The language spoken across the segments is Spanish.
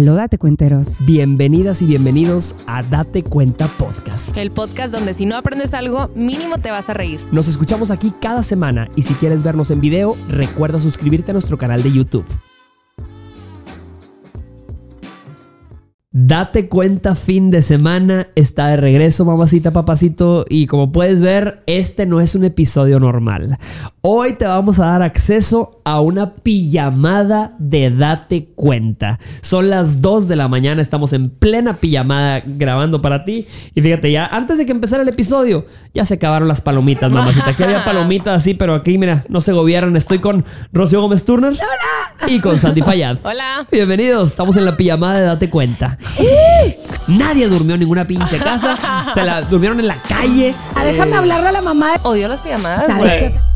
Aló, date cuenteros. Bienvenidas y bienvenidos a Date Cuenta Podcast. El podcast donde si no aprendes algo, mínimo te vas a reír. Nos escuchamos aquí cada semana y si quieres vernos en video, recuerda suscribirte a nuestro canal de YouTube. Date cuenta, fin de semana está de regreso, mamacita, papacito. Y como puedes ver, este no es un episodio normal. Hoy te vamos a dar acceso a una pijamada de Date cuenta. Son las 2 de la mañana, estamos en plena pijamada grabando para ti. Y fíjate, ya antes de que empezara el episodio, ya se acabaron las palomitas, mamacita. Aquí había palomitas así, pero aquí, mira, no se gobiernan. Estoy con Rocío Gómez Turner. Y con Sandy Fayad. Hola. Bienvenidos, estamos en la pijamada de Date Cuenta. Nadie durmió en ninguna pinche casa. Se la durmieron en la calle. Ah, déjame hablarle a la mamá. Odio las pijamadas, ¿Sabes güey. qué?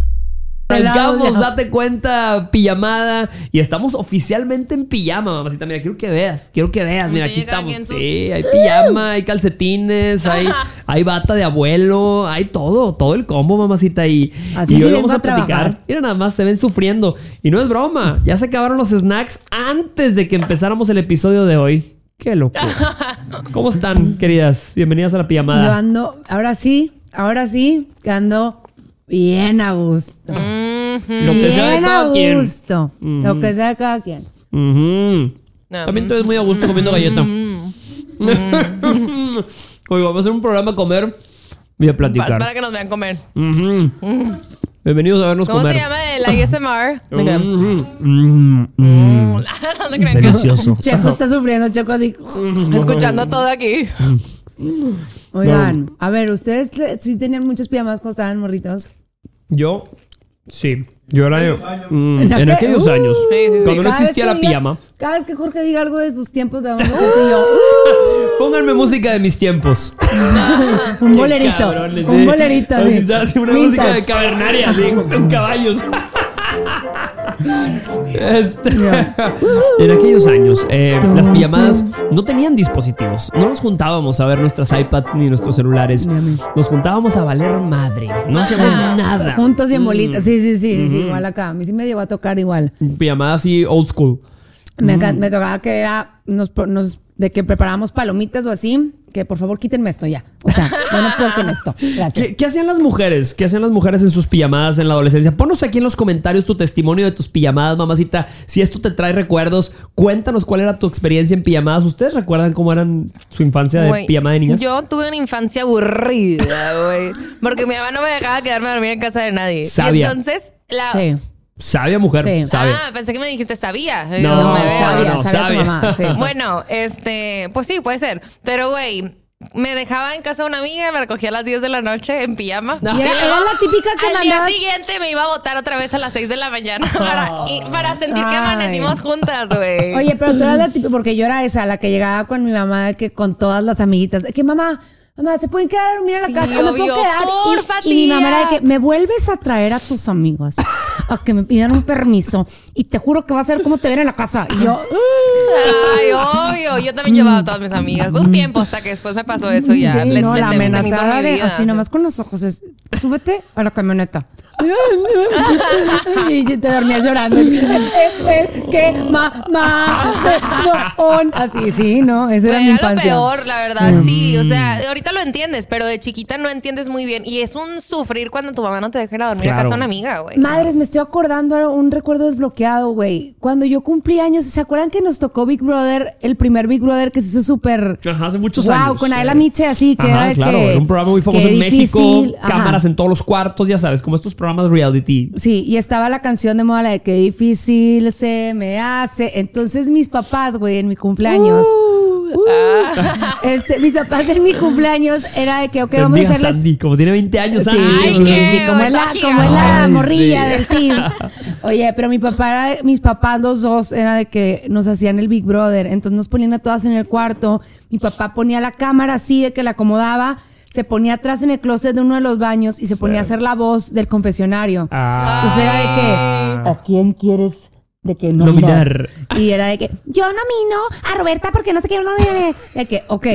Arrancamos, date cuenta, pijamada. Y estamos oficialmente en pijama, mamacita. Mira, quiero que veas, quiero que veas. Mira, aquí estamos. Sí, hay pijama, hay calcetines, hay, hay bata de abuelo, hay todo, todo el combo, mamacita. Y, Así y hoy vamos a a platicar. Mira, nada más se ven sufriendo. Y no es broma, ya se acabaron los snacks antes de que empezáramos el episodio de hoy. Qué loco. ¿Cómo están, queridas? Bienvenidas a la Yo pijamada. ando, ahora sí, ahora sí, que ando bien a gusto. Lo que sea de bien a cada quien. gusto. Lo que sea de cada quien. Ujú. También tú eres muy a gusto comiendo galleta. Oye, vamos a hacer un programa a comer y a Pa- platicar. para que nos vean comer. Ujú. Bienvenidos a vernos ¿Cómo comer. se llama el ASMR? De Ujú. Mm, mm. Mm, no que- Delicioso. Checo está sufriendo, Checo así. Escuchando todo aquí. Oigan, a ver, ¿ustedes te- sí tenían muchas pijamas cuando estaban morritos? Yo, sí. Yo era mm, ¿En en aquel- aquellos Uh, años. Sí, sí, sí. Cuando no Cada existía la diga- pijama. Cada vez que Jorge diga algo de sus tiempos, le vamos a yo, "Uh, Pónganme música de mis tiempos. un bolerito. cabrones, un sí. bolerito, así. Ya, sí, una Vintage. música de cavernaria, así, con caballos. Este, en aquellos años, eh, las pijamadas no tenían dispositivos. No nos juntábamos a ver nuestras iPads ni nuestros celulares. Nos juntábamos a valer madre. No hacíamos nada. Juntos y en Mm. bolitas. Sí, sí, sí, sí, igual acá. A mí sí me llegó a tocar igual. Pijamadas así old school. Me, Mm. me tocaba que era nos, nos- de que preparábamos palomitas o así, que por favor quítenme esto ya. O sea, yo no puedo con esto. Gracias. ¿Qué, qué hacían las mujeres? ¿Qué hacían las mujeres en sus pijamadas en la adolescencia? Ponos aquí en los comentarios tu testimonio de tus pijamadas, mamacita. Si esto te trae recuerdos, cuéntanos cuál era tu experiencia en pijamadas. ¿Ustedes recuerdan cómo eran su infancia de Güey, pijamada de niñas? Yo tuve una infancia aburrida, güey. Porque mi mamá no me dejaba quedarme a dormir en casa de nadie. Sabia. Y entonces, la. Sí. Sabia mujer, Sí. sabia. Ah, pensé que me dijiste sabía. No, Yo me veo. sabia, no, sabia sabia. tu mamá. Sí. Bueno, este, pues sí, puede ser. Pero, güey, me dejaba en casa de una amiga, me recogía a las 10 de la noche en pijama. Y era, era la típica que Al día siguiente me iba a votar otra vez a las 6 de la mañana para, y- para sentir que Ay. amanecimos juntas, güey. Oye, pero tú eras la típica, porque yo era esa, la que llegaba con mi mamá, que con todas las amiguitas, que mamá, mamá, ¿se pueden quedar a dormir a la Sí, casa? ¿O me puedo obvio. quedar? Y- Porfa, y, mi mamá era de que me vuelves a traer a tus amigos a que me pidan un permiso y te juro que va a ser como te ven en la casa. Y yo, Ay, obvio. Yo también llevaba a todas mis amigas. Fue un tiempo hasta que después me pasó eso y ya. Sí, le- no, le la amenazada de así nomás con los ojos es súbete a la camioneta. y te dormías llorando. Es, que mamá on. Así, sí, no, esa era mi era lo infancia. peor, la verdad, sí. Mm. O sea, ahorita lo entiendes, pero de chiquita no entiendes muy bien. Y es un sufrir cuando tu mamá no te deja ir a dormir a Claro. casa de una amiga, güey. Madres, me estoy acordando ahora un recuerdo desbloqueado, güey. Cuando yo cumplí años, ¿se acuerdan que nos tocó Big Brother, el primer Big Brother que se hizo súper Ajá, hace muchos wow, años. con Adela Eh, Miche así, que Ajá, era claro, que era un programa muy famoso en México, difícil, ajá. cámaras en todos los cuartos, ya sabes, como estos programas reality. Sí, y estaba la canción de moda, la de qué difícil se me hace. Entonces mis papás, güey, en mi cumpleaños, Ah. este, mis papás en mi cumpleaños era de que, ok, vamos a hacerles... Sandy, como tiene 20 años. Sí, Sandy. sí, Ay, sí, qué sí, como es la, como es la Ay, morrilla sí. del team. Oye, pero mi papá era, de- mis papás los dos era de que nos hacían el Big Brother, entonces nos ponían a todas en el cuarto. Mi papá ponía la cámara así de que la acomodaba, se ponía atrás en el closet de uno de los baños y se ponía a hacer la voz del confesionario. Ah. Entonces era de que, ¿a quién quieres de que nominar? Nominar. Y era de que, yo nomino a Roberta porque no te quiero nominar. De que, ok,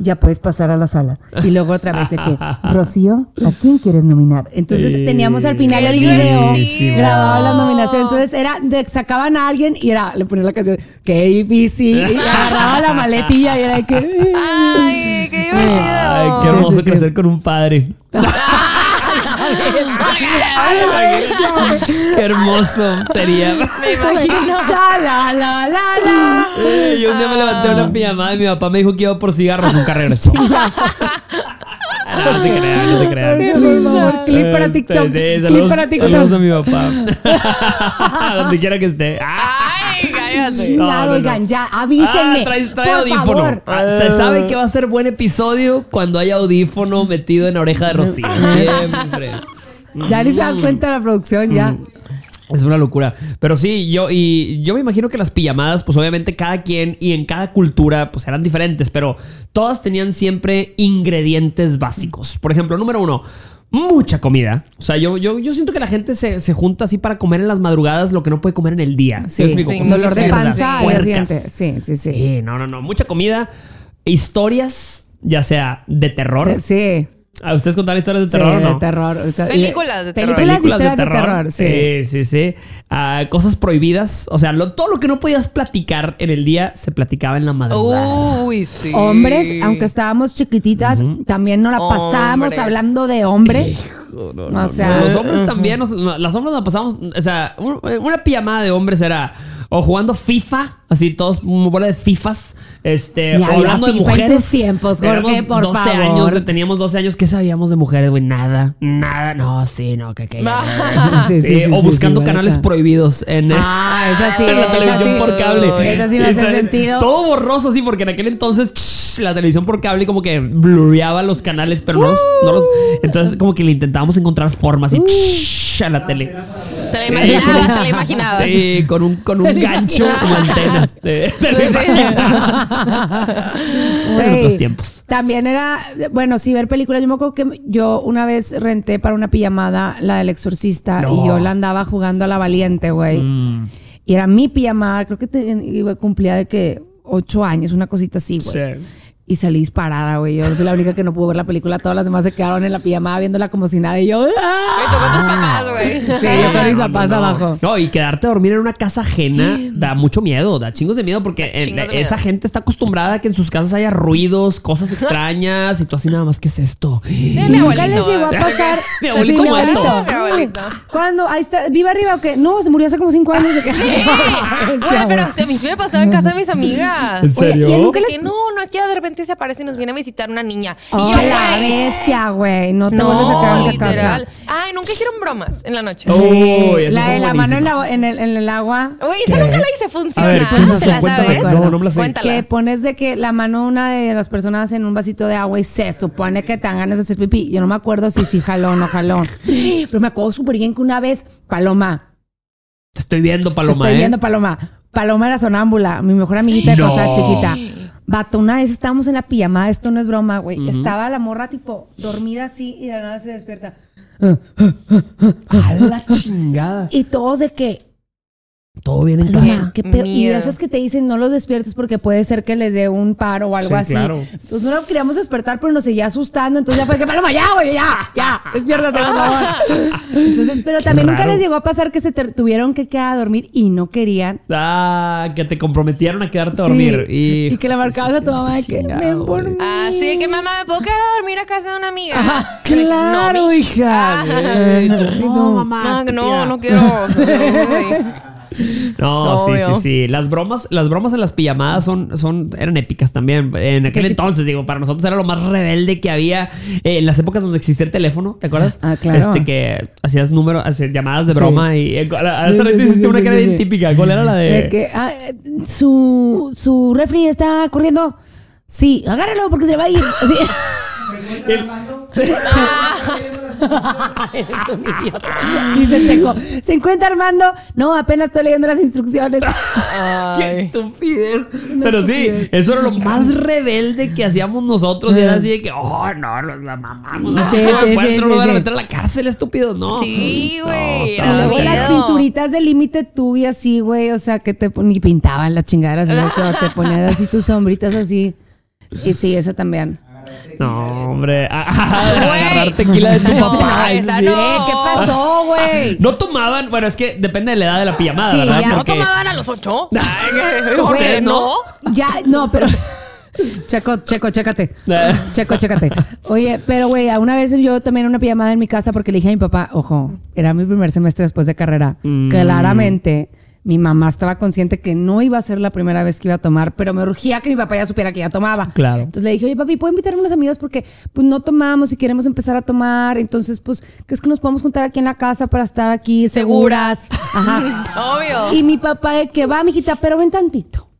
ya puedes pasar a la sala. Y luego otra vez de que, Rocío, ¿a quién quieres nominar? Entonces Sí. teníamos al final Qué el video buenísimo. grabado las nominaciones. Entonces era, de- sacaban a alguien y era, le ponían la canción, qué difícil. Y agarraba la maletilla y era de que. Ay, qué divertido. Ay, qué hermoso sí, sí. crecer con un padre. qué hermoso sería. Me imagino. Cha, la, la, la, la. Eh, Yo un día me levanté una pijamada y mi papá me dijo que iba por cigarros, nunca regresó. No, no se crean, no se crean. Por favor, clip para Este, TikTok. sí, clip saludos, para TikTok. saludos a mi papá. Donde quiera que esté. Ah, cállate. No, no, Chingado, no. oigan, ya, avísenme. Ah, trae, trae por audífono. favor. Ah, Se sabe que va a ser buen episodio cuando haya audífono metido en la oreja de Rocío. Siempre. Ya ni se dan cuenta de la producción, ya. Mm. Es una locura. Pero sí, yo y yo me imagino que las pijamadas, pues obviamente cada quien y en cada cultura, pues eran diferentes, pero todas tenían siempre ingredientes básicos. Por ejemplo, número uno, mucha comida. O sea, yo, yo, yo siento que la gente se, se junta así para comer en las madrugadas lo que no puede comer en el día. ¿Sí Sí, sí, Cosas dolor de panza. Sí, sí, sí. Sí, no, no, no. Mucha comida, historias, ya sea de terror. Sí. ¿A ustedes contaron historias de Sí, terror o no? de terror. O sea, Películas de terror. Películas historias de terror, sí. Sí, sí, sí. Ah, cosas prohibidas. O sea, lo- todo lo que no podías platicar en el día se platicaba en la madrugada. Uy, sí. Hombres, aunque estábamos chiquititas, también nos la pasábamos Hombres. hablando de hombres. O sea, los hombres también, nos- no, las hombres nos pasamos, o sea, un- una pijamada de hombres era o jugando FIFA, así todos, una bola de FIFAs, este, o había hablando de FIFA en mujeres. tus tiempos, Jorge, por 12 favor. años, teníamos 12 años, ¿qué sabíamos de mujeres, güey? Nada, nada, no, sí, no, que, que Sí, Sí, sí, sí, o sí, buscando sí, canales prohibidos en, Ah, esa sí, en la esa televisión sí. por cable. Esa sí me hace sentido. Todo borroso, sí, porque en aquel entonces ch, la televisión por cable como que blurreaba los canales, pero no los, no los- Entonces como que le intentábamos encontrar formas y ch, a la tele. Te la imaginabas, te la imaginabas. Sí, con un, con un gancho como antena. Te- te lo imaginabas. En Güey, otros tiempos. También era, bueno, sí, ver películas. Yo me acuerdo que yo una vez renté para una pijamada la del exorcista No. y yo la andaba jugando a la valiente, güey. Mm, Y era mi pijamada, creo que te, iba- cumplía de que ocho años, una cosita así, güey. sí. Y salí disparada, güey. Yo fui la única que no pudo ver la película. Todas las demás se quedaron en la pijamada viéndola como si nada. Y yo, ¡ah! tú con tus papás, güey. Sí, yo con mis no, papás no. abajo. No, y quedarte a dormir en una casa ajena da mucho miedo, da chingos de miedo porque Chingos de miedo. esa gente está acostumbrada a que en sus casas haya ruidos, cosas extrañas y tú así nada más, ¿qué es esto? mi Nunca abuelito. les llegó a pasar. Mi abuelito Sí, muerto. Mi abuelito. ¿Cuándo? Ahí está. ¿Viva arriba o qué? No, se murió hace como cinco años. Güey, pero a mí sí me pasaba en casa de mis amigas. ¿En Oye, serio? ¿y nunca les- que no, no es que de repente se aparece y nos viene a visitar una niña. Y Oh, yo, la güey, bestia, güey. No te vuelves a quedar en esa casa. literal. Ay, nunca hicieron bromas en la noche. Oh. Uy, Sí, la de la mano en, la- en el, en el agua. Güey, esa nunca la hice, funciona. A ver, ¿qué es ¿No te la Cuéntame. sabes? No, no me la sé. Cuéntala. Que pones de que la mano una de las personas en un vasito de agua y se supone que te dan ganas de hacer pipí. Yo no me acuerdo si sí jaló o no jaló. Pero me acuerdo súper bien que una vez, Paloma, Te estoy viendo, te Paloma, estoy ¿eh? viendo Paloma. Paloma era sonámbula, mi mejor amiguita de cuando No. estaba chiquita. Vato, una vez estábamos en la pijamada, esto no es broma, güey. Estaba la morra tipo dormida así y de la nada se despierta. A la chingada. Y todos de que, Todo bien en Paloma, casa. ¿qué pedo? Y esas que te dicen no los despiertes porque puede ser que les dé un paro o algo Sí, así. claro. Entonces no lo queríamos despertar, pero nos seguía asustando. Entonces ya fue que, Paloma, ya, güey, ya, ya, despiértate, por favor. Entonces, pero también nunca les llegó a pasar que se te- tuvieron que quedar a dormir y no querían. Ah, que te comprometieron a quedarte a Sí. dormir. Y, que le marcabas a tu mamá de que ven por mí. Ah, sí, que mamá, ¿me puedo quedar a dormir a casa de una amiga? Claro, No, mi- hija. Ah. Ay, No, No, mamá. No, no, no quiero. No, sí, Obvio. sí, sí. Las bromas, las bromas en las pijamadas son, son, eran épicas también. En aquel ¿Qué- qué- entonces, digo, para nosotros era lo más rebelde que había eh, en las épocas donde existía el teléfono, ¿te acuerdas? Ah, claro. Este que hacías números, hacías llamadas de Sí. broma y eh, Sí, sí, hiciste sí, una sí, que era sí, bien sí. típica. ¿Cuál era la de? Que ah, su, su refri está corriendo. Sí, agárralo porque se va a ir. Así. El- Eres un idiota. Dice Checo. ¿Se encuentra Armando? No, apenas estoy leyendo las instrucciones. ¡Qué estupidez! Pero sí, estupidez. eso era lo más rebelde que hacíamos nosotros. Y era así de que, oh, no, los la mamamos. No, Sí, no, sí, sí, no sí, van a sí. meter a la cárcel, estúpido. No. Sí, No, güey. Y era luego las pinturitas de límite tú y así, güey. O sea, que te ni pintaban las chingaderas. te ponías así tus sombritas así. Y sí, esa también. No, hombre. a- a- Güey. agarrar tequila de tu No, papá. esa sí. no. Eh, ¿Qué pasó, güey? No tomaban, bueno, es que depende de la edad de la pijamada, Sí, ¿verdad? ya. ¿No Porque- tomaban a los ocho? ¿ustedes no? Ya, no, pero. Checo, checo, chécate. Checo, chécate. Oye, pero güey, una vez yo también una pijamada en mi casa porque le dije a mi papá, ojo, era mi primer semestre después de carrera. Mm. Claramente, mi mamá estaba consciente que no iba a ser la primera vez que iba a tomar, pero me urgía que mi papá ya supiera que ya tomaba. Claro. Entonces le dije, oye, papi, ¿puedo invitar a unas amigas? Porque pues no tomamos y queremos empezar a tomar. Entonces, pues, ¿crees que nos podemos juntar aquí en la casa para estar aquí seguras? Ajá. Obvio. Y mi papá de que va, mijita, pero ven tantito.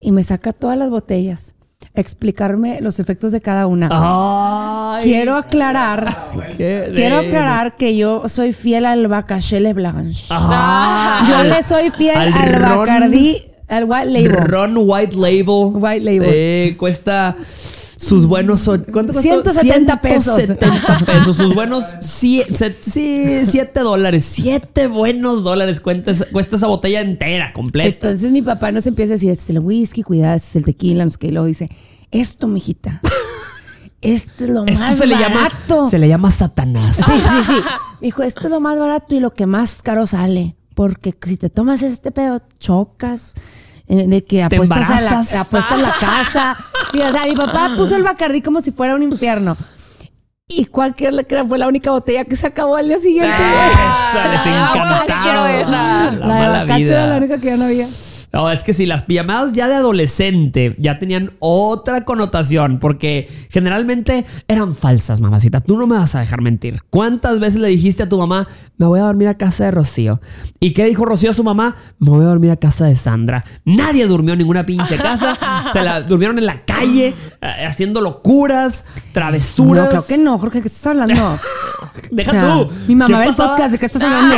Y me saca todas las botellas, explicarme los efectos de cada una. Ay, Quiero aclarar, quiero aclarar que yo soy fiel al Bacachele Blanche. Ah, Yo le soy fiel al al, ron- Bacardi, al White Label. Ron White Label. White Label. Eh, cuesta sus buenos. ¿Cuánto costó? 170 pesos. 170 pesos. Sus buenos. Sí, 7 dólares. 7 buenos dólares cuesta, esa- cuesta esa botella entera, completa. Entonces mi papá nos empieza a decir, este es el whisky, cuidado, este es el tequila, no sé qué. Y luego dice, esto, mijita, esto es lo Esto más se le llama. barato. Se le llama Satanás. Sí, sí, sí. Dijo, esto es lo más barato y lo que más caro sale. Porque si te tomas este pedo, chocas. Eh, de que apuestas a la, apuestas a la casa. Sí, o sea, mi papá puso el Bacardí como si fuera un infierno. ¿Y cuál que fue la única botella que se acabó al día siguiente? Esa, les Ah, encantaba. La, la mala Bacacho vida. era la única que ya no había. No, es que si las pijamadas ya de adolescente ya tenían otra connotación, porque generalmente eran falsas, mamacita. Tú no me vas a dejar mentir. ¿Cuántas veces le dijiste a tu mamá, me voy a dormir a casa de Rocío? ¿Y qué dijo Rocío a su mamá? Me voy a dormir a casa de Sandra. Nadie durmió en ninguna pinche casa. Se la durmieron en la calle, eh, haciendo locuras, travesuras. No, creo que no, Jorge, ¿qué estás hablando? Deja O sea, tú. mi mamá ¿Qué ve el podcast, ¿de qué estás hablando?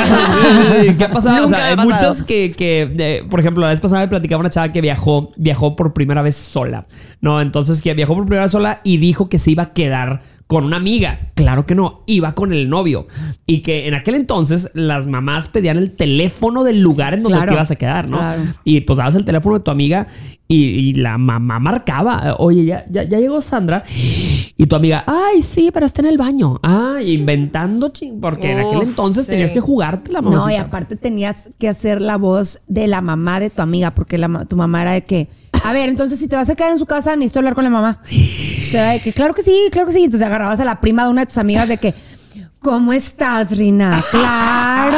¿Qué? O sea, hay ha pasado. muchas que, que eh, por ejemplo, la vez pasada me platicaba una chava que viajó, viajó por primera vez sola. No, entonces que viajó por primera vez sola y dijo que se iba a quedar con una amiga. Claro que no, iba con el novio. Y que en aquel entonces las mamás pedían el teléfono del lugar en donde Claro, te ibas a quedar, ¿no? claro. Y pues dabas el teléfono de tu amiga y, y la mamá marcaba, oye, ya, ya, ya llegó Sandra. Y tu amiga, ay, sí, pero está en el baño. Ah, inventando, ching, porque en aquel entonces sí. tenías que jugarte la mamá. No, y aparte tenías que hacer la voz de la mamá de tu amiga, porque la ma- tu mamá era de que, a ver, entonces si te vas a quedar en su casa, necesito hablar con la mamá. O sea, de que, claro que sí, claro que sí. Entonces agarrabas a la prima de una de tus amigas de que, ¿cómo estás, Rina? Claro.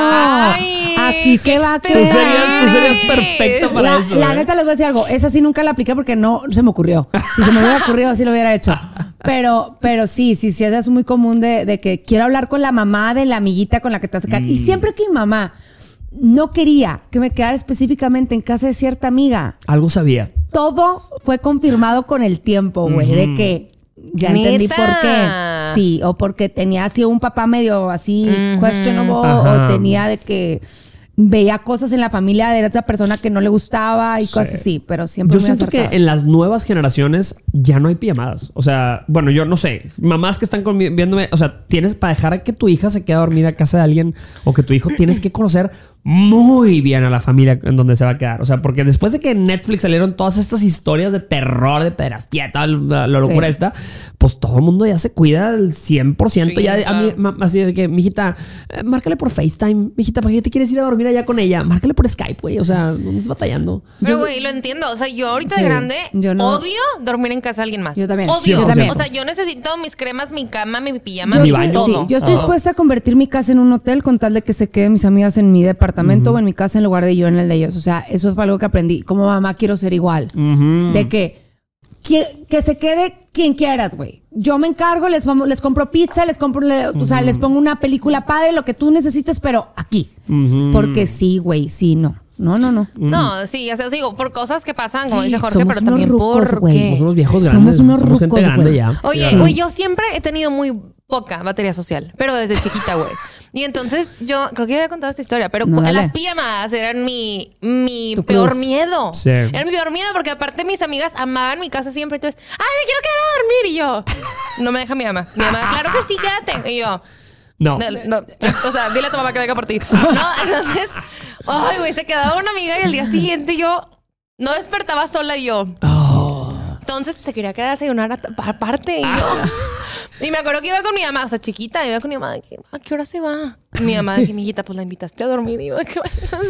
Ay, Aquí qué se va a Tú quedar. serías, tú serías perfecta para La, eso. la ¿eh? neta les voy a decir algo. Esa sí nunca la apliqué porque no se me ocurrió. Si se me hubiera ocurrido, sí lo hubiera hecho. Pero, pero sí, sí, sí, es muy común de, de que quiero hablar con la mamá de la amiguita con la que te vas a quedar. Mm. Y siempre que mi mamá no quería que me quedara específicamente en casa de cierta amiga, Algo sabía. todo fue confirmado con el tiempo, güey, de que ya entendí por qué. Sí, o porque tenía así un papá medio así questionable, Ajá. o tenía de que veía cosas en la familia de esa persona que no le gustaba y cosas así, pero siempre Yo muy siento que en las nuevas generaciones ya no hay pijamadas. O sea, bueno, yo no sé. Mamás que están viéndome, o sea, tienes para dejar que tu hija se quede a dormir a casa de alguien o que tu hijo tienes que conocer muy bien a la familia en donde se va a quedar. O sea, porque después de que en Netflix salieron todas estas historias de terror, de pederastía, toda la, la locura Sí. esta, pues todo el mundo ya se cuida al 100%. Sí, ya a mí, ma- así de que, mijita, eh, márcale por FaceTime. Mijita, ¿para qué te quieres ir a dormir allá con ella? Márcale por Skype, güey. O sea, no estás batallando. Pero, güey, lo entiendo. O sea, yo ahorita Sí, de grande yo no- odio dormir en casa de alguien más. Yo también. Odio. Yo también. O sea, yo necesito mis cremas, mi cama, mi pijama, Yo, Mi mi baño. todo. sí, yo estoy dispuesta a convertir mi casa en un hotel con tal de que se queden mis amigas en mi departamento o en mi casa en lugar de yo en el de ellos. O sea, eso fue algo que aprendí. Como mamá quiero ser igual. De que, que que se quede quien quieras, güey. Yo me encargo, les, les compro pizza, les compro, le- o sea, les pongo una película padre, lo que tú necesites, pero aquí. Porque sí, güey, sí, no. No, no, no. No, sí, o sea, digo, por cosas que pasan, como dice Jorge, Somos pero unos también rucos, por. Somos unos viejos Somos grandes. unos Somos gente rucos, grande güey. ya. Oye, Sí. güey, yo siempre he tenido muy poca batería social, pero desde chiquita, güey. Y entonces yo creo que ya había contado esta historia, pero No, las pijamadas eran mi, mi Tu peor cruz. miedo. Sí. Era mi peor miedo porque aparte mis amigas amaban mi casa siempre. Entonces, ay, me quiero quedar a dormir. Y yo, no me deja mi mamá. Mi mamá, claro que sí, quédate. Y yo, No. no, no. O sea, dile a tu mamá que venga por ti. No, entonces, ay, güey, se quedaba una amiga y el día siguiente yo no despertaba sola y yo. Oh. Entonces se quería quedar a desayunar aparte. Y yo. Y me acuerdo que iba con mi mamá, o sea, chiquita, iba con mi mamá de que, ¿a qué hora se va? Mi mamá de que, mi hijita, pues la invitaste a dormir. Y yo, que,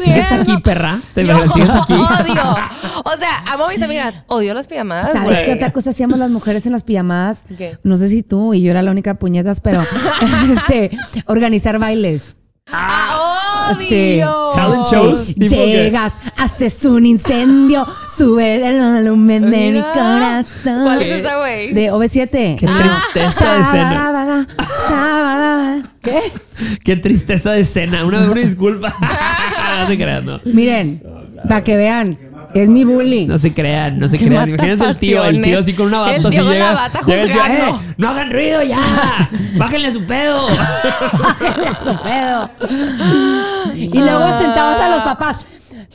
¿Sigues aquí, perra? ¿Te Yo sigues aquí? odio. O sea, amo a mis amigas. Odio las pijamadas. ¿Sabes güey. qué otra cosa hacíamos las mujeres en las pijamadas? ¿Qué? No sé si tú y yo era la única puñetas, pero este, organizar bailes. ¡Ah! Sí. Talent shows. tipo Llegas, haces un incendio, sube el volumen de mi Mira. corazón. ¿Cuál es esa, güey? De OV7. Qué tristeza de escena. Shabadabada, shabadabada. ¿Qué? Qué tristeza de escena. Una, una disculpa. no se crean, no. Miren, para que vean, es mi bullying. No se crean, no se crean. Imagínense el tío, el tío así con una bata El tío con llega. la bata tío, juzgando. "Eh, no hagan ruido ya. Bájenle su pedo. Su pedo. Y luego sentados a los papás.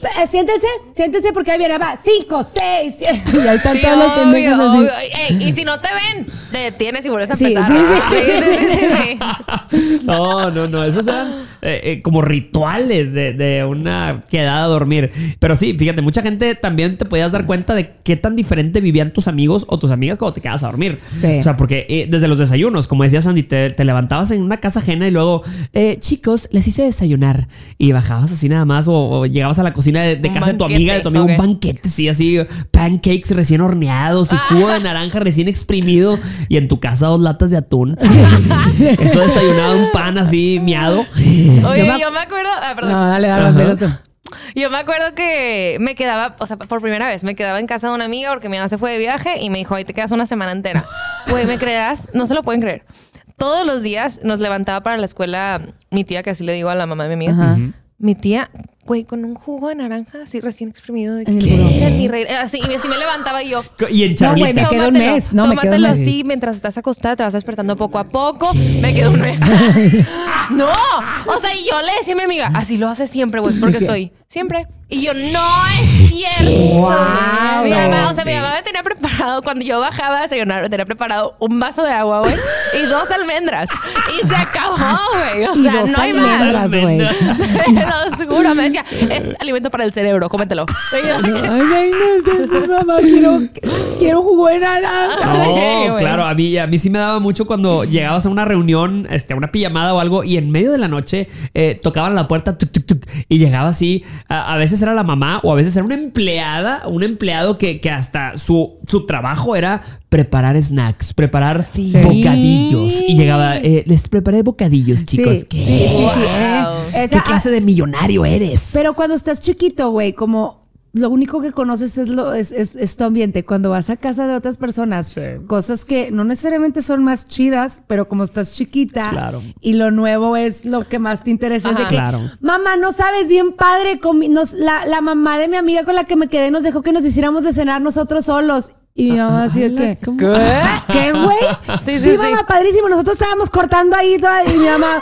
Eh, siéntense, siéntense porque ahí viene, va, cinco, seis, siete. Y ahí están Sí, todos los obvio, así. Ey, y si no te ven, te detienes y vuelves a Sí, empezar. sí, sí. sí, sí, sí, sí. No, no, no. Esos eran eh, eh, como rituales de, de una quedada a dormir. Pero sí, fíjate, mucha gente también te podías dar cuenta de qué tan diferente vivían tus amigos o tus amigas cuando te quedabas a dormir. Sí. O sea, porque eh, desde los desayunos, como decía Sandy, te, te levantabas en una casa ajena y luego, eh, chicos, les hice desayunar. Y bajabas así nada más o, o llegabas a la cocina de, de Un casa de tu amiga, de tu amigo, un banquete, sí, así, pancakes recién horneados y jugo de naranja recién exprimido y en tu casa dos latas de atún. Eso desayunado un pan así miado. Oye, Yo me- yo me acuerdo. Ah, perdón. No, dale, dale, tú. Yo me acuerdo que me quedaba, o sea, por primera vez, me quedaba en casa de una amiga porque mi mamá se fue de viaje y me dijo, ahí te quedas una semana entera. Güey, ¿me creerás? No se lo pueden creer. Todos los días nos levantaba para la escuela mi tía, que así le digo a la mamá de mi amiga. Ajá. Mi tía, güey, con un jugo de naranja así recién exprimido. De que- Así, y así me levantaba y yo. Y en No, güey, charlita. me quedó un mes, no, me tómatelo mes. así mientras estás acostada, te vas despertando poco a poco. Me quedó un mes. no, o sea, y yo le decía a mi amiga, así lo hace siempre, güey, porque estoy siempre. Y yo, no es cierto. Guau, mi mamá, o sea, mi mamá me tenía preparado, cuando yo bajaba a desayunar, me tenía preparado un vaso de agua, güey, y dos almendras. Y se acabó, güey. O sea, dos no hay más. güey. Te lo juro, me decía, es alimento para el cerebro, cómetelo. Ay, ay, no, no, mamá, quiero, quiero jugo de naranja. Sí, No, claro, a mí, a mí sí me daba mucho cuando llegabas a una reunión, este, a una pijamada o algo, y en medio de la noche eh, tocaban la puerta tuc, tuc, tuc, y llegaba así. A, a veces era la mamá o a veces era una empleada, un empleado que, que hasta su, su trabajo era preparar snacks, preparar bocadillos. Y llegaba, eh, les preparé bocadillos, chicos. Sí, ¿Qué? sí, sí, sí. eh. Esa- ¿Qué clase de millonario eres? Pero cuando estás chiquito, güey, como lo único que conoces es, lo, es, es- es tu ambiente. Cuando vas a casa de otras personas, cosas que no necesariamente son más chidas, pero como estás chiquita Claro. y lo nuevo es lo que más te interesa. Es de Ajá. que, Claro. mamá, no sabes bien padre, comi- nos- la, la mamá de mi amiga con la que me quedé nos dejó que nos hiciéramos de cenar nosotros solos. Y mi mamá así de que, ¿qué, güey? Sí, Sí, sí, sí. mamá, padrísimo. Nosotros estábamos cortando ahí toda- y mi mamá,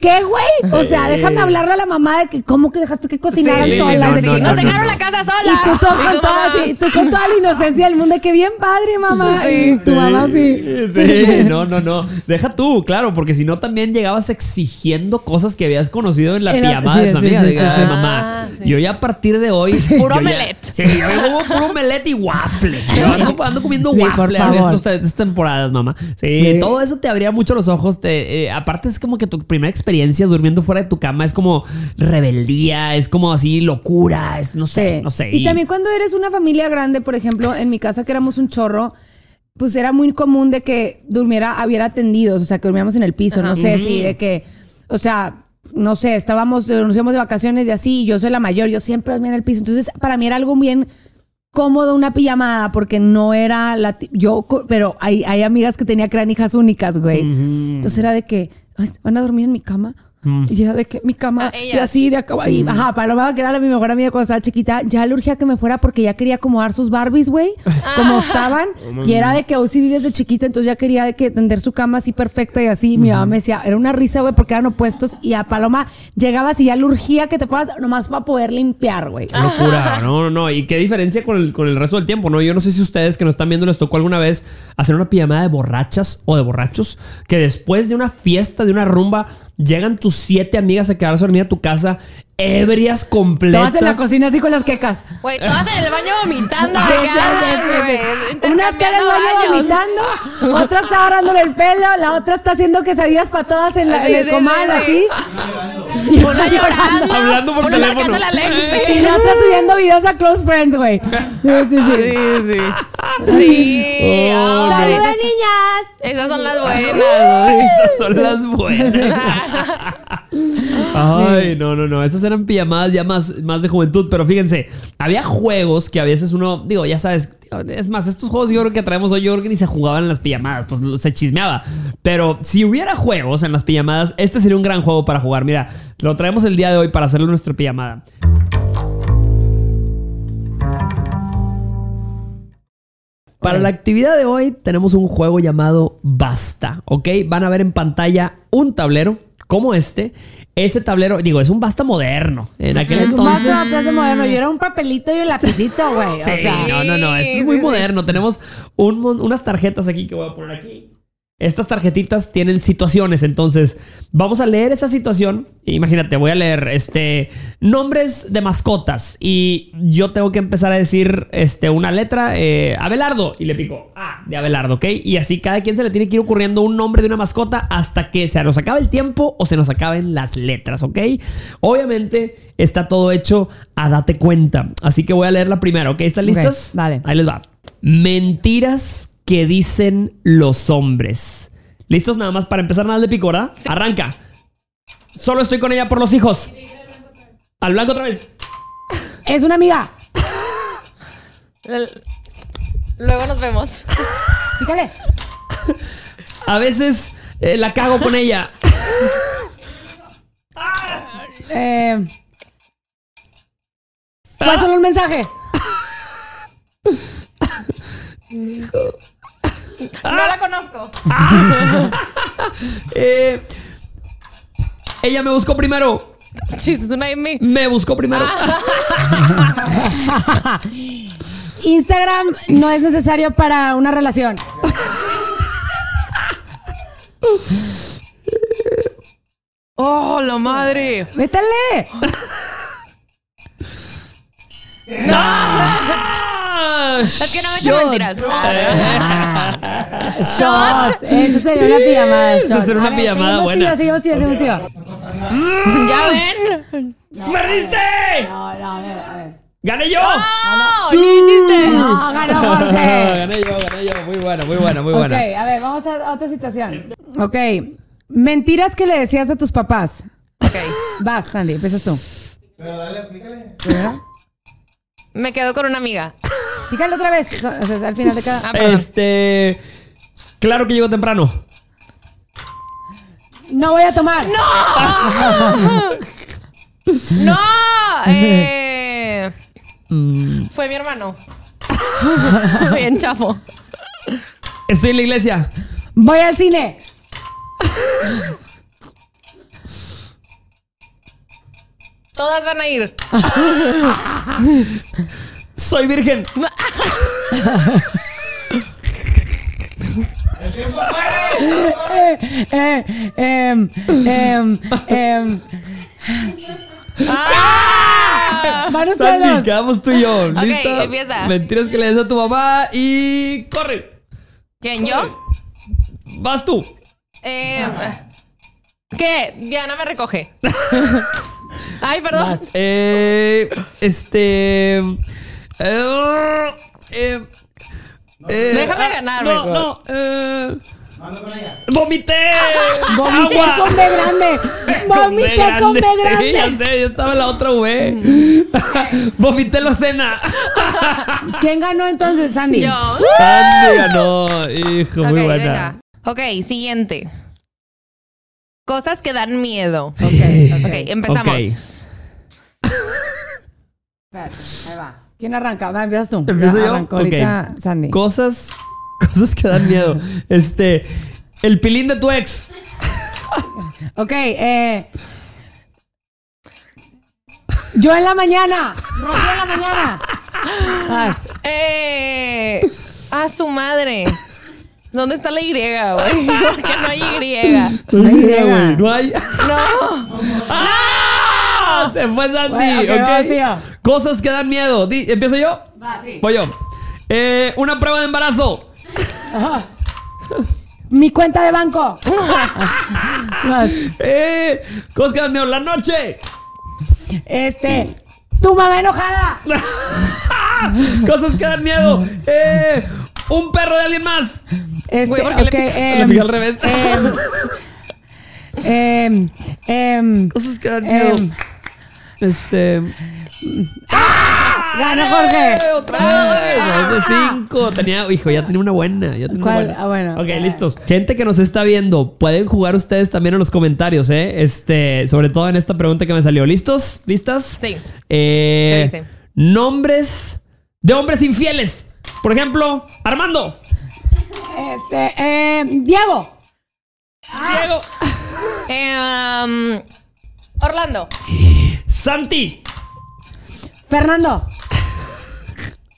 ¿qué, güey? O sea, déjame hablarle a la mamá de que, ¿cómo que dejaste que cocinaran Sí, solas? no, de que no, Nos no, dejaron no. la casa y sola. tú, todo Y con tu toda, así, tú con toda la inocencia del mundo, que bien padre, mamá. Y tu mamá así. Sí, no, no, no. Deja tú, claro, porque si no también llegabas exigiendo cosas que habías conocido en la En la- pijamada sí, de tu sí, amiga. sí, De, sí, "Ay, sí. mamá, Ah, sí. yo ya a partir de hoy. Puro yo ya- omelette. Sí, yo como puro omelette y waffle. Yo ando, ando comiendo Sí, por waffle favor. estos- estas temporadas, mamá. Sí, Sí. todo eso te abría mucho los ojos. Te, eh, aparte, es como que tu primera experiencia durmiendo fuera de tu cama es como rebeldía, es como así locura, es no sé, Sí. no sé. Y también cuando eres una familia grande, por ejemplo, en mi casa que éramos un chorro, pues era muy común de que durmiera, hubiera tendidos, o sea, que durmiéramos en el piso, no sé, si de que, o sea, no sé, estábamos, nos íbamos de vacaciones y así, y yo soy la mayor, yo siempre dormía en el piso, entonces para mí era algo bien cómodo una pijamada porque no era la yo pero hay, hay amigas que tenía que eran hijas únicas güey entonces era de que "Ay, van a dormir en mi cama y era de que mi cama Ah, y así de acá y ajá Paloma que era la, mi mejor amiga cuando estaba chiquita ya le urgía que me fuera porque ya quería acomodar sus Barbies güey como estaban y era de que OCD desde chiquita entonces ya quería de que tender su cama así perfecta y así y mi mamá me decía era una risa güey porque eran opuestos y a Paloma llegabas y ya le urgía que te fueras nomás para poder limpiar güey. Qué locura, no, no, no. Y qué diferencia con el, con el resto del tiempo, ¿no? Yo no sé si ustedes que nos están viendo les tocó alguna vez hacer una pijamada de borrachas o de borrachos, que después de una fiesta, de una rumba, llegan tus siete amigas a quedarse a dormir a tu casa, ebrias completas. Todas en la cocina así con las quecas. Güey, todas en el baño vomitando. Sí, sí. Una está en el baño baños. vomitando, otra está agarrándole el pelo, la otra está haciendo quesadillas para todas en, la, en el sí, comal, sí, sí. así. Y Una llorando. Hablando por teléfono. marcando la. Y la otra subiendo videos a Close Friends, güey. Sí, sí, sí. Sí, sí. Sí. Oh, Ay, ¡Saluda, esas, niñas! esas son las buenas. güey. Esas son las buenas. Ay, no, no, no. Esas eran pijamadas ya más, más de juventud. Pero fíjense, había juegos que a veces uno, digo, ya sabes, es más, estos juegos yo creo que traemos hoy, yo creo que ni se jugaban en las pijamadas, pues se chismeaba. Pero si hubiera juegos en las pijamadas, este sería un gran juego para jugar. Mira, lo traemos el día de hoy para hacerlo en nuestra pijamada. Para la actividad de hoy tenemos un juego llamado Basta, ¿ok? Van a ver en pantalla un tablero como este. Ese tablero, digo, es un Basta moderno. En aquel Es un entonces... atrás de moderno. Yo era un papelito y un lapicito, güey. Sí, O sea, no, no, no. Esto es muy moderno. Tenemos un unas tarjetas aquí que voy a poner aquí. Estas tarjetitas tienen situaciones, entonces vamos a leer esa situación. Imagínate, voy a leer este nombres de mascotas y yo tengo que empezar a decir este una letra eh, Abelardo y le pico A de Abelardo, ¿ok? Y así cada quien se le tiene que ir ocurriendo un nombre de una mascota hasta que se nos acabe el tiempo o se nos acaben las letras, ¿ok? Obviamente está todo hecho a date cuenta, así que voy a leer la primera, ¿ok? ¿Están Ok, listos? dale. Ahí les va. Mentiras que dicen los hombres. ¿Listos nada más para empezar nada de picora? Arranca. Solo estoy con ella por los hijos. Al blanco otra vez. Es una amiga. Luego nos vemos. Pícale. A veces eh, la cago con ella. Eh, fue solo un mensaje. No la conozco. Eh, ella me buscó primero. Es una Amy. Me buscó primero. Instagram no es necesario para una relación. ¡Oh, la madre! ¡Métale! ¡Ah! Es que no me echan mentiras. Shot. Eso sería una pijamada. Eso shot. sería una pijamada buena. Seguimos, seguimos, seguimos, seguimos. ¿Ya ven? ¡Perdiste! No, no, a ver, a ver. ¡Gané yo! ¡Oh! ¡Sí! No, ganó Jorge. gané yo, gané yo. Muy buena, muy buena, muy buena. Ok, a ver, vamos a otra situación. Ok. Mentiras que le decías a tus papás. Ok. Vas, Sandy, empiezas tú. Me quedo con una amiga. Pícale otra vez. So- o sea, al final de cada. Ah, perdón. Este. Claro que llego temprano. No voy a tomar. ¡No! Eh, Mm, fue mi hermano. Bien chafo. estoy en la iglesia. Voy al cine. Todas van a ir. Soy virgen. Eh, eh, em, em, em. ¡Ah! Van ustedes Sandy, dos. quedamos tú y yo. Ok, ¿Lista? empieza. Mentiras que le des a tu mamá y. ¡Corre! ¿Quién, yo? Vas tú. Eh, ¿Qué? Diana me recoge. Ay, perdón. Vas. Eh. Este. eh, eh, eh, Déjame ah, ganar, No, mejor. no. Eh, ¡Vomité! Vomité ¡Agua! con B grande. Vomité con B Sí, ya grande. sé, yo estaba en la otra V. Vomité la cena. ¿Quién ganó entonces, Sandy? Yo. Sandy ganó. Hijo, muy Ok, buena. venga. Ok, siguiente. Cosas que dan miedo. Ok, Ok, empezamos. Espérate, ahí va. ¿Quién arranca? Va, empiezas tú. ¿Empiezo yo? arrancó Ok. ahorita Sandy. Cosas, cosas que dan miedo. Este, el pilín de tu ex. Ok, eh. Yo en la mañana. Rocío en la mañana. Vas. Eh, a su madre. ¿Dónde está la Y, güey? Porque no hay Y. No hay Y. güey, No hay. No. ¡Ah! Se fue Sandy. Bueno, ok, ok. vamos, tío. Cosas que dan miedo. Di- ¿Empiezo yo? Va, sí. Voy yo. Eh, una prueba de embarazo. Mi cuenta de banco. Más. Eh, cosas que dan miedo. La noche. Este. Tu mamá enojada. Cosas que dan miedo. Eh, un perro de alguien más. Este, Güey, ¿por qué le em, al revés. em, em, Cosas que dan miedo. Este. Gana Jorge. Otra vez. Dos de cinco. Tenía, hijo, ya tenía una buena. Ya tenía ¿Cuál? una buena. Ah, bueno. Ok, listos. Gente que nos está viendo, pueden jugar ustedes también en los comentarios, ¿eh? Este, sobre todo en esta pregunta que me salió. ¿Listos? ¿Listas? Sí. Eh, ¿Qué dice? Nombres de hombres infieles. Por ejemplo, Armando. Este, em, Diego. Diego. Eh, um, Orlando. Santi. Fernando.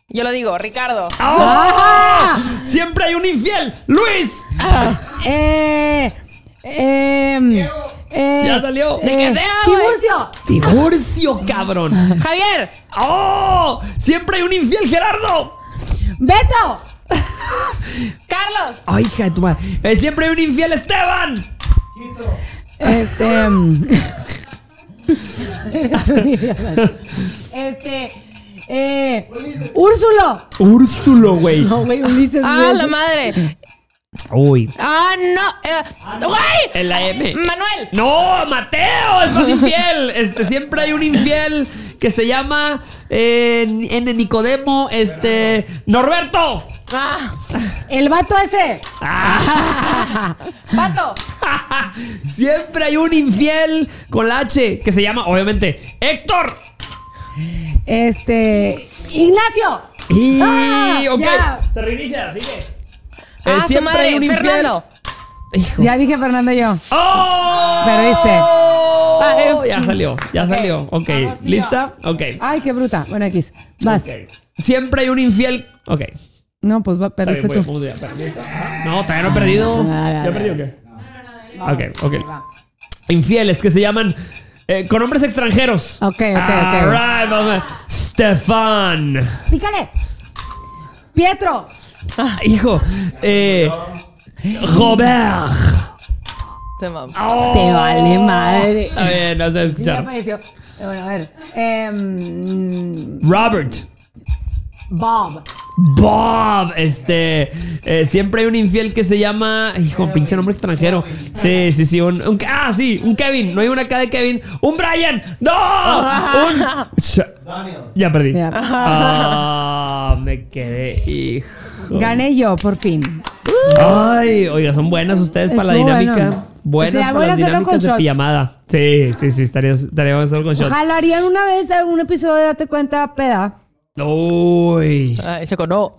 Yo lo digo, Ricardo. ¡Ah! Siempre hay un infiel. Luis. Eh, em, eh, Ya salió. Que eh, sea, güey. Tiburcio. Divorcio, cabrón. Javier. ¡Oh! Siempre hay un infiel, Gerardo. Beto. Carlos. Ay, hija de tu madre. Eh, siempre hay un infiel, Esteban. Este. em, es un idiota. este. Eh, Úrsulo. Úrsulo, güey. No, güey, Ulises. Ah, güey. la madre. Uy. Ah, no. Eh, ¡Güey! En la M. Manuel. No, Mateo es más infiel. Este, siempre hay un infiel que se llama eh, en el Nicodemo, este, Norberto. Ah, El vato ese. Pato. siempre hay un infiel con la H que se llama, obviamente, Héctor. Este. Ignacio. Y, Ah, ok, ya. se reinicia, sigue. Ah, Eh, su siempre madre. hay un infiel. Fernando. Hijo. Ya dije Fernando yo. ¡Oh! Perdiste. Ah, Ya salió, ya salió. Ok, Vamos, tío. ¿lista? Ok. Ay, qué bruta. Bueno, X. Vas. Siempre hay un infiel. Ok. No, pues va, perdiste bien, tú. No, todavía no he perdido. Ah, ¿Ya perdí o qué? Ok, ok. Infieles que se llaman eh, con nombres extranjeros. Ok, ok, ok. Alright, vamos. Stefan. Pícale. Pietro. Hijo. Eh, Robert. Te. Oh. Te vale madre. Está bien, no ya escuchar. Bueno, a ver. Em, Robert. Bob. Bob, este, eh, siempre hay un infiel que se llama, hijo, pinche nombre extranjero. Sí, sí, sí, un, un- ah, sí, un Kevin, no hay una acá de Kevin, un Brian, no, un, Ch- ya perdí. Ah, me quedé, hijo. Gané yo, por fin. Ay, oiga, son buenas ustedes para la dinámica. bueno. Buenas para las hacerlo con dinámicas de shots. pijamada. Sí, sí, sí, estaría, estaría bueno hacerlo con shots. Ojalá harían una vez algún episodio de Date Cuenta Peda. Uy. Ay, Choco, no.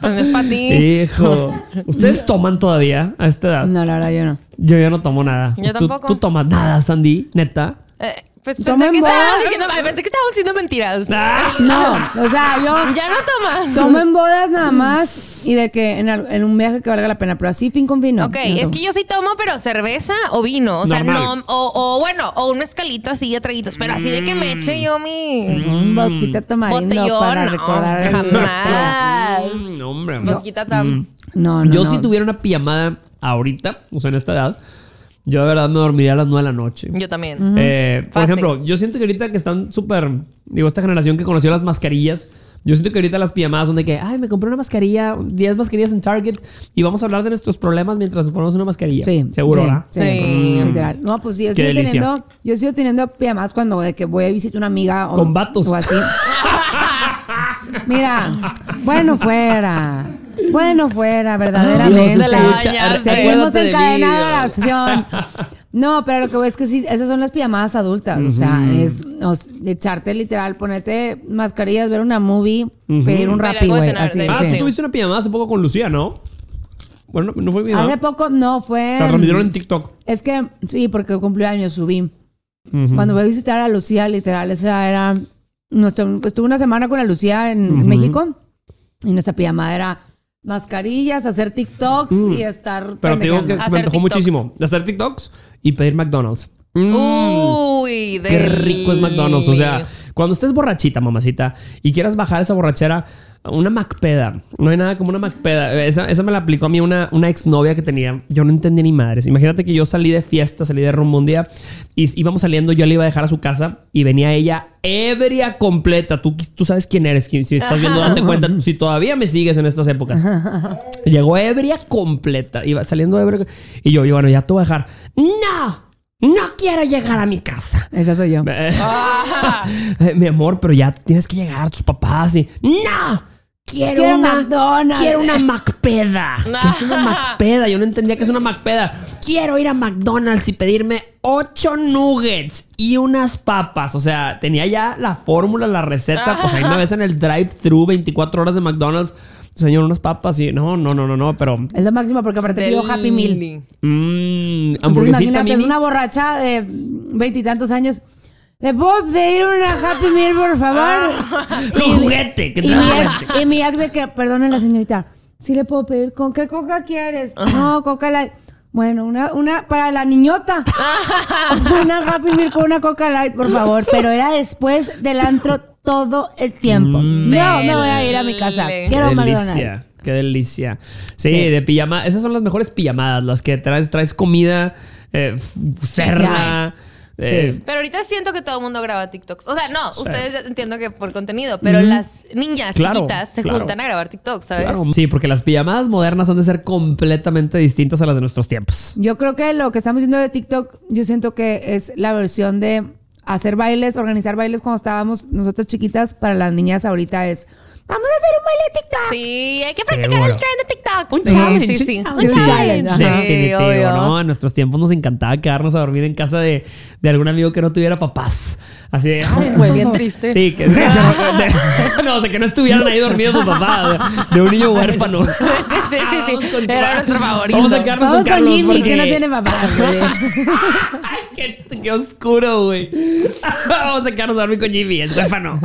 pues no es para ti. Hijo. ¿Ustedes toman todavía a esta edad? No, la verdad, yo no. Yo ya no tomo nada. Yo ¿Tú, tampoco. tú tomas nada, Sandy? ¿Neta? Eh, pues pensé que, diciendo, pensé que estábamos diciendo mentiras. Ah. No, o sea, yo Ya no tomas. tomo en bodas nada más y de que en, al- en un viaje que valga la pena, pero así fin con vino. Ok, no es tomo. que yo sí tomo, pero cerveza o vino. O sea, Normal. no. O, o bueno, o un mezcalito así de traguitos. Pero así de que me eche yo mi Un vodka tamarindo botellón. para no, recordar. el- jamás. Mm, hombre. Vodquita tam. No, no, Yo no. si tuviera una pijamada ahorita, o sea, en esta edad, yo de verdad me dormiría a las 9 de la noche. Yo también. Eh, por Fácil. ejemplo, yo siento que ahorita que están súper, digo, esta generación que conoció las mascarillas, yo siento que ahorita las pijamadas son de que, ay, me compré una mascarilla, 10 mascarillas en Target y vamos a hablar de nuestros problemas mientras nos ponemos una mascarilla. Sí. Seguro, sí, ¿verdad? Sí, literal. No, pues sí, yo Qué sigo delicia. teniendo, yo sigo teniendo pijamas cuando de que voy a visitar una amiga o, Con vatos. o así. Mira, bueno fuera. Bueno fuera, verdaderamente. Dios, escucha. Seguimos acuérdate de en cadena mí. de oración. No, pero lo que voy es que sí, esas son las pijamadas adultas. O sea, es echarte literal, ponerte mascarillas, ver una movie, pedir un rapi, güey. Ah, sí. tú tuviste una pijamada hace poco con Lucía, ¿no? Bueno, no fue mi Hace poco, no, fue. La transmitieron en TikTok. Es que, sí, porque cumplió años, subí. Cuando fui a visitar a Lucía, literal, esa era. Nuestro, estuve una semana con la Lucía en México y nuestra pijamada era mascarillas, hacer TikToks y estar. Mm. Pero te digo que se me Hacer antojó TikToks. muchísimo. De hacer TikToks y pedir McDonald's. Mm. Uy, Qué rico es McDonald's. O sea, Cuando estés borrachita, mamacita, y quieras bajar esa borrachera, una macpeda. No hay nada como una macpeda. Esa, esa me la aplicó a mí una, una exnovia que tenía. Yo no entendí ni madres. Imagínate que yo salí de fiesta, salí de rumbo un día y íbamos saliendo. Yo le iba a dejar a su casa y venía ella ebria completa. Tú, tú sabes quién eres. Si estás viendo, date cuenta. Si todavía me sigues en estas épocas. Llegó ebria completa. Iba saliendo ebria. Y yo, y bueno, ya te voy a dejar. ¡No! No quiero llegar a mi casa. Esa soy yo. Mi amor, pero ya tienes que llegar a tus papás y. ¡No! Quiero, Quiero una McDonald's. Quiero una Macpeda. ¿Qué es una Macpeda? Yo no entendía que es una Macpeda. Quiero ir a McDonald's y pedirme ocho nuggets y unas papas. O sea, tenía ya la fórmula, la receta. Pues ahí me ves en el drive-thru 24 horas de McDonald's. Señor, unas papas y no, no, no, no, no, pero. Es lo máximo porque aparte pidió Happy Meal. Mmm, Entonces hamburguesita imagínate, es una borracha de veintitantos años. ¿Le puedo pedir una Happy Meal, por favor? Con Y- juguete, que y, mi ex, y mi ex de que, perdone la señorita, ¿sí le puedo pedir? ¿Con qué coca quieres? No, coca light. Bueno, una, una para la niñota. una Happy Meal con una coca light, por favor. Pero era después del antro todo el tiempo. Mm. No, me voy a ir a mi casa. Quiero Qué McDonald's. delicia, qué delicia. Sí, Sí. de pijama. Esas son las mejores pijamadas, las que traes, traes comida, eh, cerna. eh, Pero ahorita siento que todo el mundo graba TikToks. O sea, no, ustedes ya entiendo que por contenido, pero las niñas Claro, chiquitas se claro. juntan a grabar TikToks, ¿sabes? claro. Sí, porque las pijamadas modernas han de ser completamente distintas a las de nuestros tiempos. Yo creo que lo que estamos haciendo de TikTok, yo siento que es la versión de hacer bailes, organizar bailes cuando estábamos nosotras chiquitas. Para las niñas ahorita es, vamos a hacer un baile de TikTok. Sí, hay que practicar Seguro. el trend de TikTok. Un challenge, Sí, sí. un Sí, un challenge. Ajá. Definitivo, obvio. ¿no? En nuestros tiempos nos encantaba quedarnos a dormir en casa de, de algún amigo que no tuviera papás. Así de... Fue bien triste. Sí, que, de- no, o sea, que no estuvieran ahí dormidos tus papás, de, de un niño huérfano. Sí, sí, sí, sí. Era nuestro favorito. Vamos a quedarnos Vamos con con Jimmy, porque- que no tiene papá. Ay, qué, qué oscuro, güey. Vamos a quedarnos a dormir con Jimmy, es huérfano.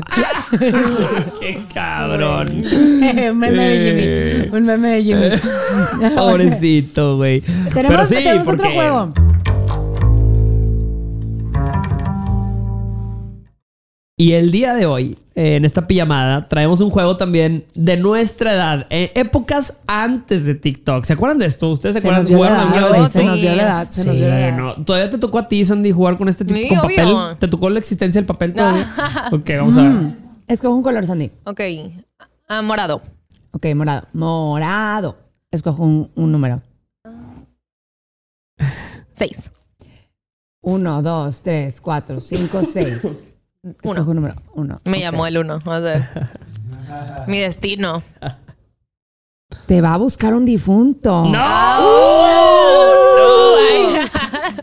qué cabrón. un meme de Jimmy. Un meme de Jimmy. Pobrecito, güey. Pero Tenemos, sí, tenemos porque... otro juego. Y el día de hoy, eh, en esta pijamada, traemos un juego también de nuestra edad, eh, épocas antes de TikTok. ¿Se acuerdan de esto? ¿Ustedes se, Se acuerdan? nos dio la ¿Jugaron edad, alguna güey, vez se nos dio la edad, se nos Sí, dio la edad. no. ¿Todavía te tocó a ti, Sandy, jugar con este tipo Sí, con obvio. papel? ¿Te tocó la existencia del papel todavía? ok, vamos a ver. Mm. Escoge un color, Sandy. Ok. Ah, morado. Ok, morado. Morado. Escoge un, un número. Seis. Uno, dos, tres, cuatro, cinco, seis. Escoge un número. Uno. Me llamó el uno. A ver. Mi destino. Te va a buscar un difunto. ¡No! Ay.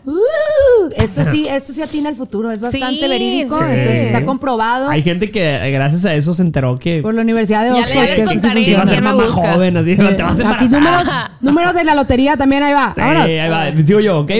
Uh, esto sí, esto sí atina al futuro. Es bastante Sí, verídico. sí. Entonces está comprobado Hay gente que eh, gracias a eso se enteró que por la Universidad de Ya Oxford. les que contaré iba a ser mamá busca. joven, así, te vas a Aquí números, números de la lotería también ahí va. Sí, Vámonos. ahí va. Sigo yo, ¿ok?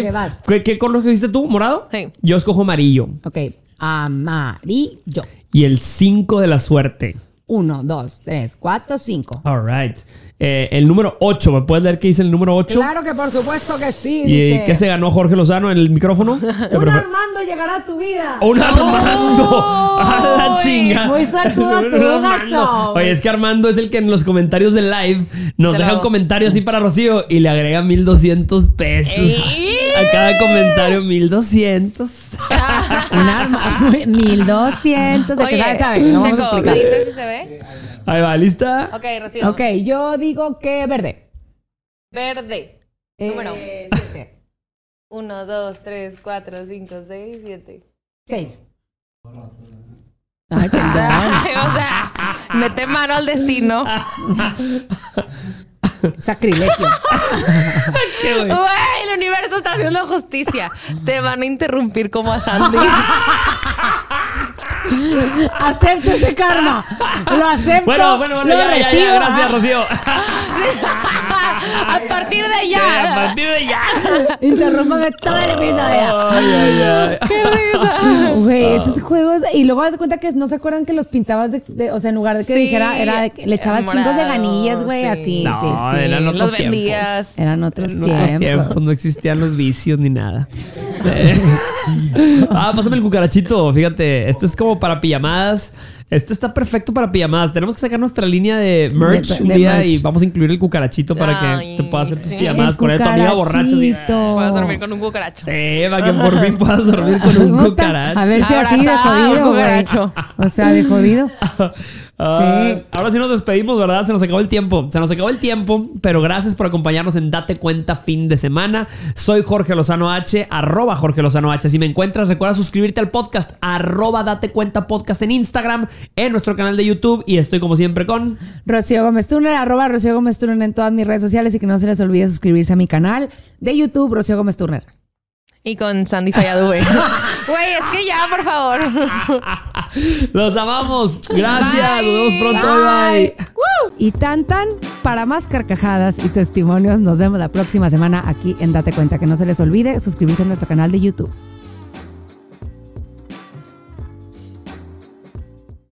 ¿Qué, qué color escogiste tú? ¿Morado? Sí. Yo escojo amarillo. Ok. Amarillo. Y el 5 de la suerte. Uno, dos, tres, cuatro, cinco. All right. Eh, el número 8. ¿Me puedes leer qué dice el número 8? Claro que por supuesto que sí. ¿Y dice. qué se ganó Jorge Lozano en el micrófono? Un Armando llegará a tu vida. ¡Un Armando! ¡A la chinga! muy suertudo Un tú, Armando. gacho. Oye, es que Armando es el que en los comentarios de live nos Te deja un comentario así para Rocío y le agrega 1200 pesos. ¡Ey! A cada comentario 1200. Un arma. 1200. El que sabe, sabe. No vamos a Checo, ¿me explicar. dices si se ve? Ahí va, ¿lista? Ok, Rocío. Ok, yo digo que verde. Verde. Número. Eh, siete. Uno, dos, tres, cuatro, cinco, seis, siete. Seis. Ay, perdón. o sea, mete mano al destino. Sacrilegio. ¿Qué, güey? Güey, el universo está haciendo justicia. Te van a interrumpir como a Sandy. Acepto ese karma. Lo acepto. Bueno, bueno, bueno, lo ya, ya, recibo. ya, gracias, Rocío. a partir de a ya. partir de ya. Interrúmpame todo el episodio. Ay, ay, ay. ¡Qué risa! Güey, esos juegos. Y luego das cuenta que no se acuerdan que los pintabas de. de- o sea, en lugar de que Sí, dijera, era de que le echabas chingos de morado, ganillas, güey, sí. así. No, sí, sí. eran otros Los vendías. Eran otros otros tiempos. tiempos no existían los vicios ni nada. ah, pásame el cucarachito. Fíjate, esto es como para pijamadas. Esto está perfecto para pijamadas. Tenemos que sacar nuestra línea de merch De- un de día merch. y vamos a incluir el cucarachito para que te puedas hacer tus sí. pijamadas El con él, tu amiga borracha. así, dormir con un cucaracho. Sí, para que por fin puedas dormir con un cucaracho. A ver si así de jodido, güey. cucaracho. O sea, de jodido. Ah, Sí. Ahora sí nos despedimos, ¿verdad? Se nos acabó el tiempo. Se nos acabó el tiempo, pero gracias por acompañarnos en Date Cuenta fin de semana. Soy Jorge Lozano H, arroba Jorge Lozano H. Si me encuentras, recuerda suscribirte al podcast, arroba Date Cuenta Podcast en Instagram, en nuestro canal de YouTube y estoy como siempre con... Rocío Gómez Turner, arroba Rocío Gómez Turner en todas mis redes sociales y que no se les olvide suscribirse a mi canal de YouTube, Rocío Gómez Turner. Y con Sandy Falladue. Güey, es que ya, por favor. Los amamos. Gracias. Bye. Nos vemos pronto. Bye. bye. Y tan tan, para más carcajadas y testimonios, nos vemos la próxima semana aquí en Date Cuenta. Que no se les olvide suscribirse a nuestro canal de YouTube.